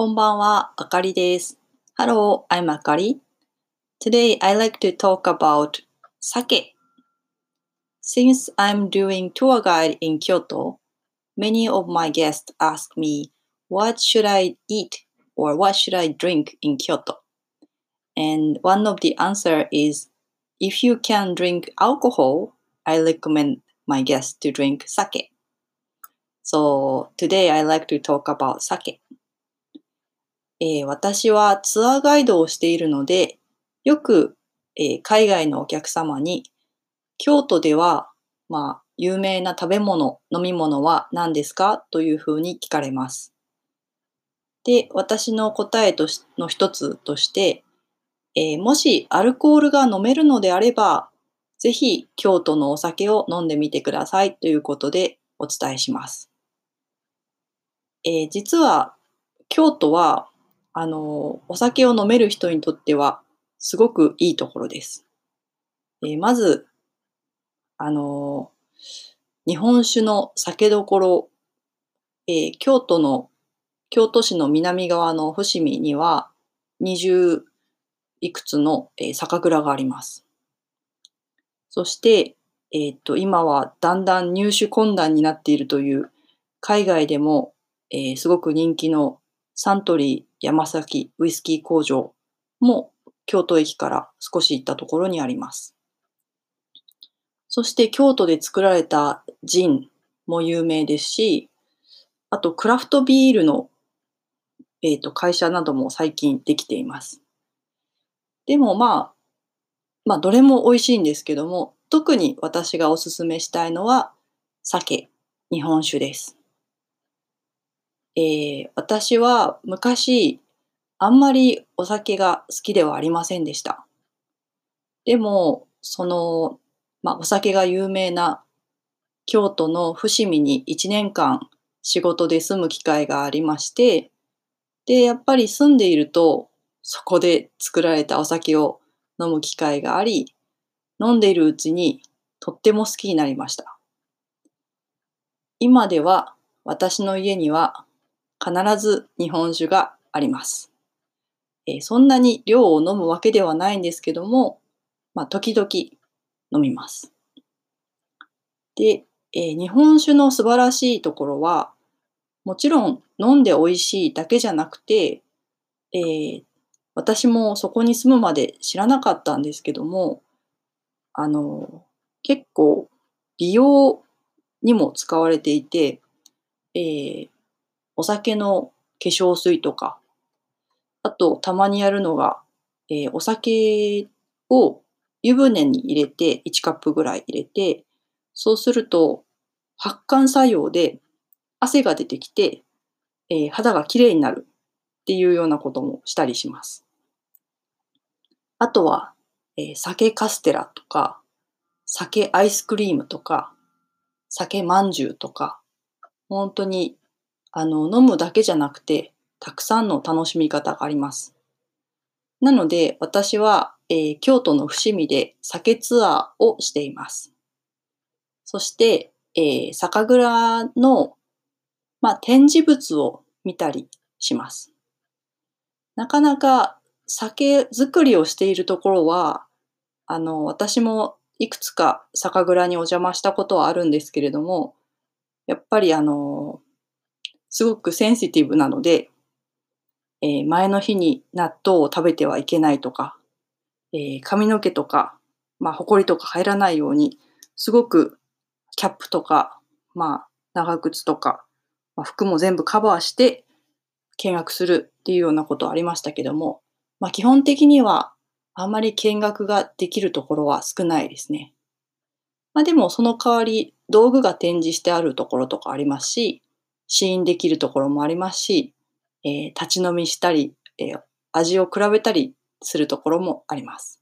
こんばんは、あかりです。Hello, I'm Akari. Today I like to talk about sake. Since I'm doing tour guide in Kyoto, many of my guests ask me, what should I eat or what should I drink in Kyoto? And one of the answer is, if you can drink alcohol, I recommend my guests to drink sake. So today I like to talk about sake. えー、私はツアーガイドをしているので、よく、えー、海外のお客様に、京都では、まあ、有名な食べ物、飲み物は何ですか？というふうに聞かれます。で、私の答えとしの一つとして、えー、もしアルコールが飲めるのであれば、ぜひ京都のお酒を飲んでみてくださいということでお伝えします。えー、実は京都はあの、お酒を飲める人にとってはすごくいいところです。えー、まず、あの、日本酒の酒どころ、えー、京都の、京都市の南側の伏見には20いくつの、えー、酒蔵があります。そして、えっ、と、今はだんだん入手困難になっているという海外でも、えすごく人気のサントリー山崎ウイスキー工場も京都駅から少し行ったところにあります。そして京都で作られたジンも有名ですし、あとクラフトビールの、えーと、会社なども最近できています。でもまあ、まあどれも美味しいんですけども、特に私がおすすめしたいのは酒、日本酒です。えー、私は昔、あんまりお酒が好きではありませんでした。でも、その、まあ、お酒が有名な京都の伏見に1年間仕事で住む機会がありまして、で、やっぱり住んでいると、そこで作られたお酒を飲む機会があり、飲んでいるうちにとっても好きになりました。今では私の家には必ず日本酒があります。え、そんなに量を飲むわけではないんですけども、まあ、時々飲みます。で、え、日本酒の素晴らしいところは、もちろん飲んで美味しいだけじゃなくて、えー、私もそこに住むまで知らなかったんですけども、あの、結構美容にも使われていて、えー、お酒の化粧水とか、あとたまにやるのが、えー、お酒を湯船に入れて、1カップぐらい入れて、そうすると発汗作用で汗が出てきて、えー、肌がきれいになるっていうようなこともしたりします。あとは、えー、酒カステラとか、酒アイスクリームとか、酒まんじゅうとか、本当にあの、飲むだけじゃなくて、たくさんの楽しみ方があります。なので、私は、えー、京都の伏見で酒ツアーをしています。そして、えー、酒蔵の、まあ、展示物を見たりします。なかなか酒造りをしているところは、あの、私もいくつか酒蔵にお邪魔したことはあるんですけれども、やっぱりあの、すごくセンシティブなので、えー、前の日に納豆を食べてはいけないとか、えー、髪の毛とか、まあ、埃とか入らないように、すごくキャップとか、まあ、長靴とか、まあ、服も全部カバーして見学するっていうようなことありましたけども、まあ、基本的にはあんまり見学ができるところは少ないですね。まあ、でもその代わり道具が展示してあるところとかありますし、試飲できるところもありますし、えー、立ち飲みしたり、えー、味を比べたりするところもあります。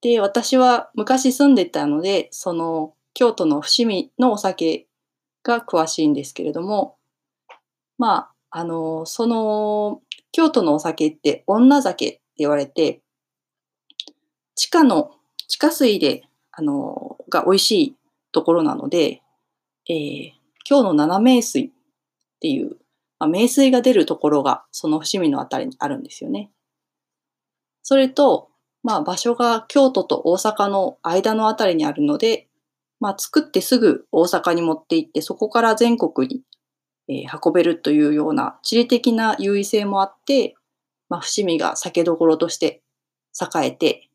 で、私は昔住んでたので、その京都の伏見のお酒が詳しいんですけれども、まあ、あの、その京都のお酒って女酒って言われて、地下の地下水で、あの、が美味しいところなので、えー、今日の七名水っていうまあ、名水が出るところがその伏見のあたりにあるんですよね。それと、まあ場所が京都と大阪の間のあたりにあるので、まあ作ってすぐ大阪に持って行ってそこから全国に、えー、運べるというような地理的な優位性もあって、まあ伏見が酒どころとして栄えて、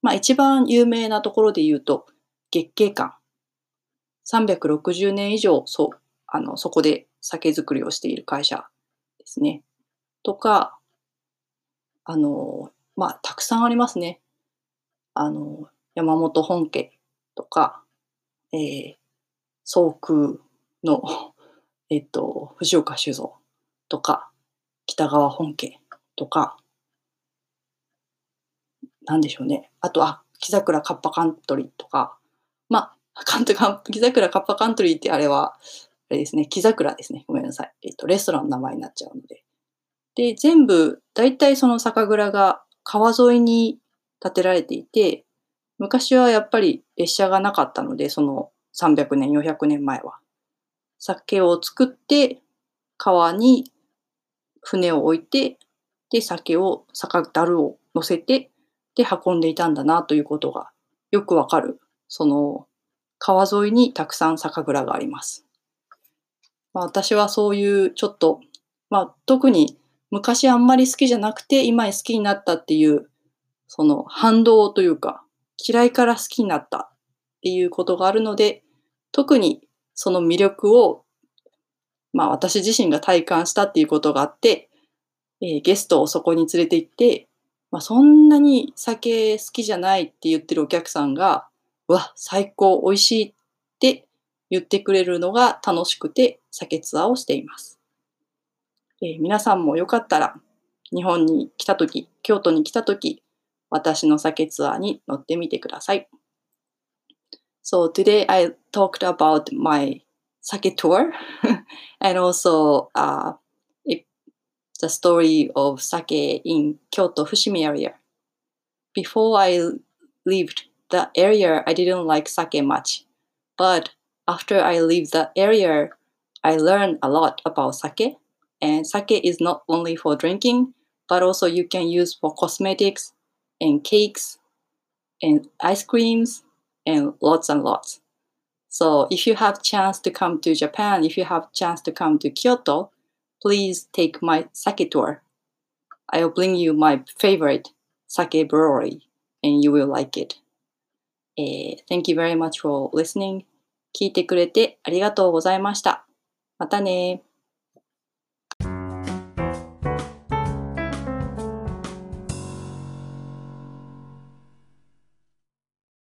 まあ一番有名なところで言うと月経館。360年以上そあのそこで酒造りをしている会社ですね。とか、あの、まあ、たくさんありますね。あの、山本本家とか、えー、総空の、えっと、藤岡酒造とか、北川本家とか、なんでしょうね。あと、あ、木桜カッパカントリーとか、まあ、カント木桜カッパカントリーってあれは、あれですね、木桜ですね。ごめんなさい。えっと、レストランの名前になっちゃうので。で、全部、大体その酒蔵が川沿いに建てられていて、昔はやっぱり列車がなかったので、その300年、400年前は。酒を作って、川に船を置いて、で、酒を、酒樽を乗せて、で、運んでいたんだなということがよくわかる。その、川沿いにたくさん酒蔵があります。まあ、私はそういうちょっと、まあ、特に昔あんまり好きじゃなくて今好きになったっていうその反動というか嫌いから好きになったっていうことがあるので特にその魅力をまあ私自身が体感したっていうことがあって、えー、ゲストをそこに連れて行って、まあ、そんなに酒好きじゃないって言ってるお客さんがうわ最高美味しいって言ってくれるのが楽しくて酒ツアーをしています。えー、皆さんもよかったら日本に来た時、京都に来た時、私の酒ツアーに乗ってみてください。So today I talked about my sake tour and also uh, it, the story of sake in Kyoto Fushimi area. Before I lived the area, I didn't like sake much, but after I leave the area, I learned a lot about sake. And sake is not only for drinking, but also you can use for cosmetics and cakes and ice creams and lots and lots. So if you have chance to come to Japan, if you have chance to come to Kyoto, please take my sake tour. I'll bring you my favorite sake brewery and you will like it. えー thank you very much for listening. 聞いてくれてありがとうございました。またね